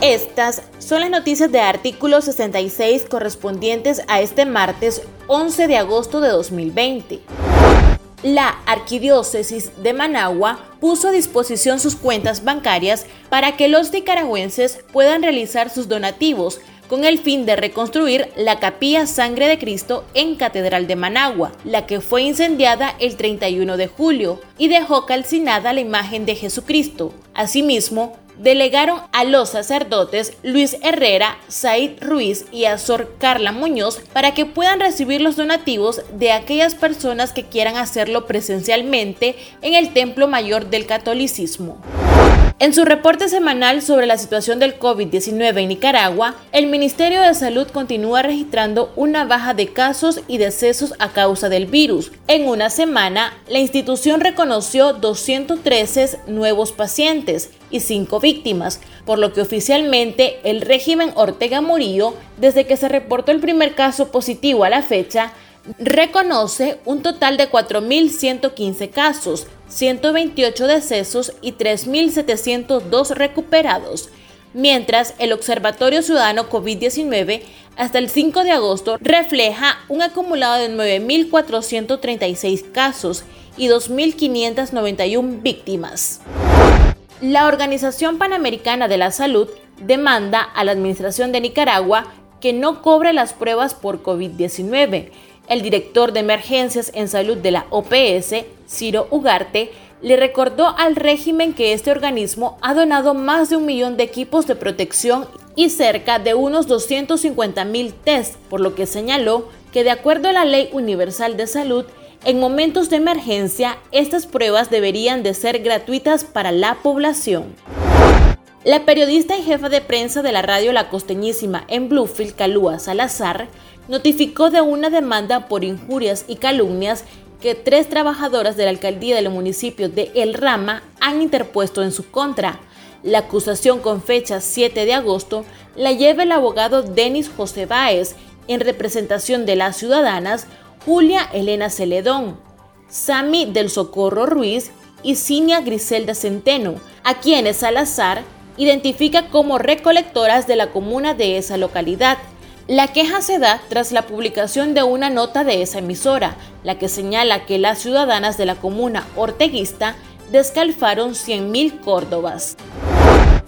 Estas son las noticias de artículo 66 correspondientes a este martes 11 de agosto de 2020. La Arquidiócesis de Managua puso a disposición sus cuentas bancarias para que los nicaragüenses puedan realizar sus donativos con el fin de reconstruir la capilla Sangre de Cristo en Catedral de Managua, la que fue incendiada el 31 de julio y dejó calcinada la imagen de Jesucristo. Asimismo, delegaron a los sacerdotes Luis Herrera, Said Ruiz y Azor Carla Muñoz para que puedan recibir los donativos de aquellas personas que quieran hacerlo presencialmente en el Templo Mayor del Catolicismo. En su reporte semanal sobre la situación del COVID-19 en Nicaragua, el Ministerio de Salud continúa registrando una baja de casos y decesos a causa del virus. En una semana, la institución reconoció 213 nuevos pacientes y 5 víctimas, por lo que oficialmente el régimen Ortega Murillo, desde que se reportó el primer caso positivo a la fecha, reconoce un total de 4.115 casos, 128 decesos y 3.702 recuperados, mientras el Observatorio Ciudadano COVID-19 hasta el 5 de agosto refleja un acumulado de 9.436 casos y 2.591 víctimas. La Organización Panamericana de la Salud demanda a la Administración de Nicaragua que no cobre las pruebas por COVID-19 el director de emergencias en salud de la OPS, Ciro Ugarte, le recordó al régimen que este organismo ha donado más de un millón de equipos de protección y cerca de unos 250 mil test, por lo que señaló que de acuerdo a la Ley Universal de Salud, en momentos de emergencia, estas pruebas deberían de ser gratuitas para la población. La periodista y jefa de prensa de la radio La Costeñísima en Bluefield, Calúa Salazar, notificó de una demanda por injurias y calumnias que tres trabajadoras de la alcaldía del municipio de El Rama han interpuesto en su contra. La acusación con fecha 7 de agosto la lleva el abogado Denis José Báez en representación de las ciudadanas Julia Elena Celedón, Sami del Socorro Ruiz y Cinia Griselda Centeno, a quienes Salazar identifica como recolectoras de la comuna de esa localidad la queja se da tras la publicación de una nota de esa emisora, la que señala que las ciudadanas de la comuna orteguista descalfaron 100.000 córdobas.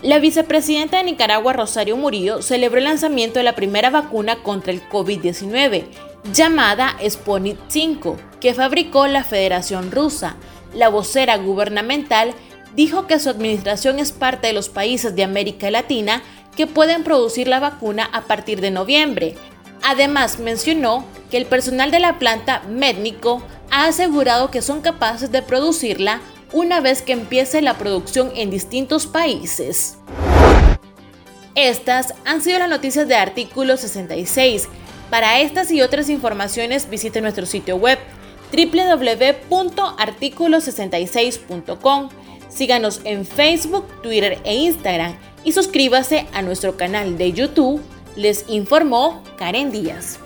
La vicepresidenta de Nicaragua, Rosario Murillo, celebró el lanzamiento de la primera vacuna contra el COVID-19, llamada Sputnik 5, que fabricó la Federación Rusa. La vocera gubernamental dijo que su administración es parte de los países de América Latina que pueden producir la vacuna a partir de noviembre. Además, mencionó que el personal de la planta Médnico ha asegurado que son capaces de producirla una vez que empiece la producción en distintos países. Estas han sido las noticias de artículo 66. Para estas y otras informaciones visite nuestro sitio web www.articulo66.com. Síganos en Facebook, Twitter e Instagram y suscríbase a nuestro canal de YouTube. Les informó Karen Díaz.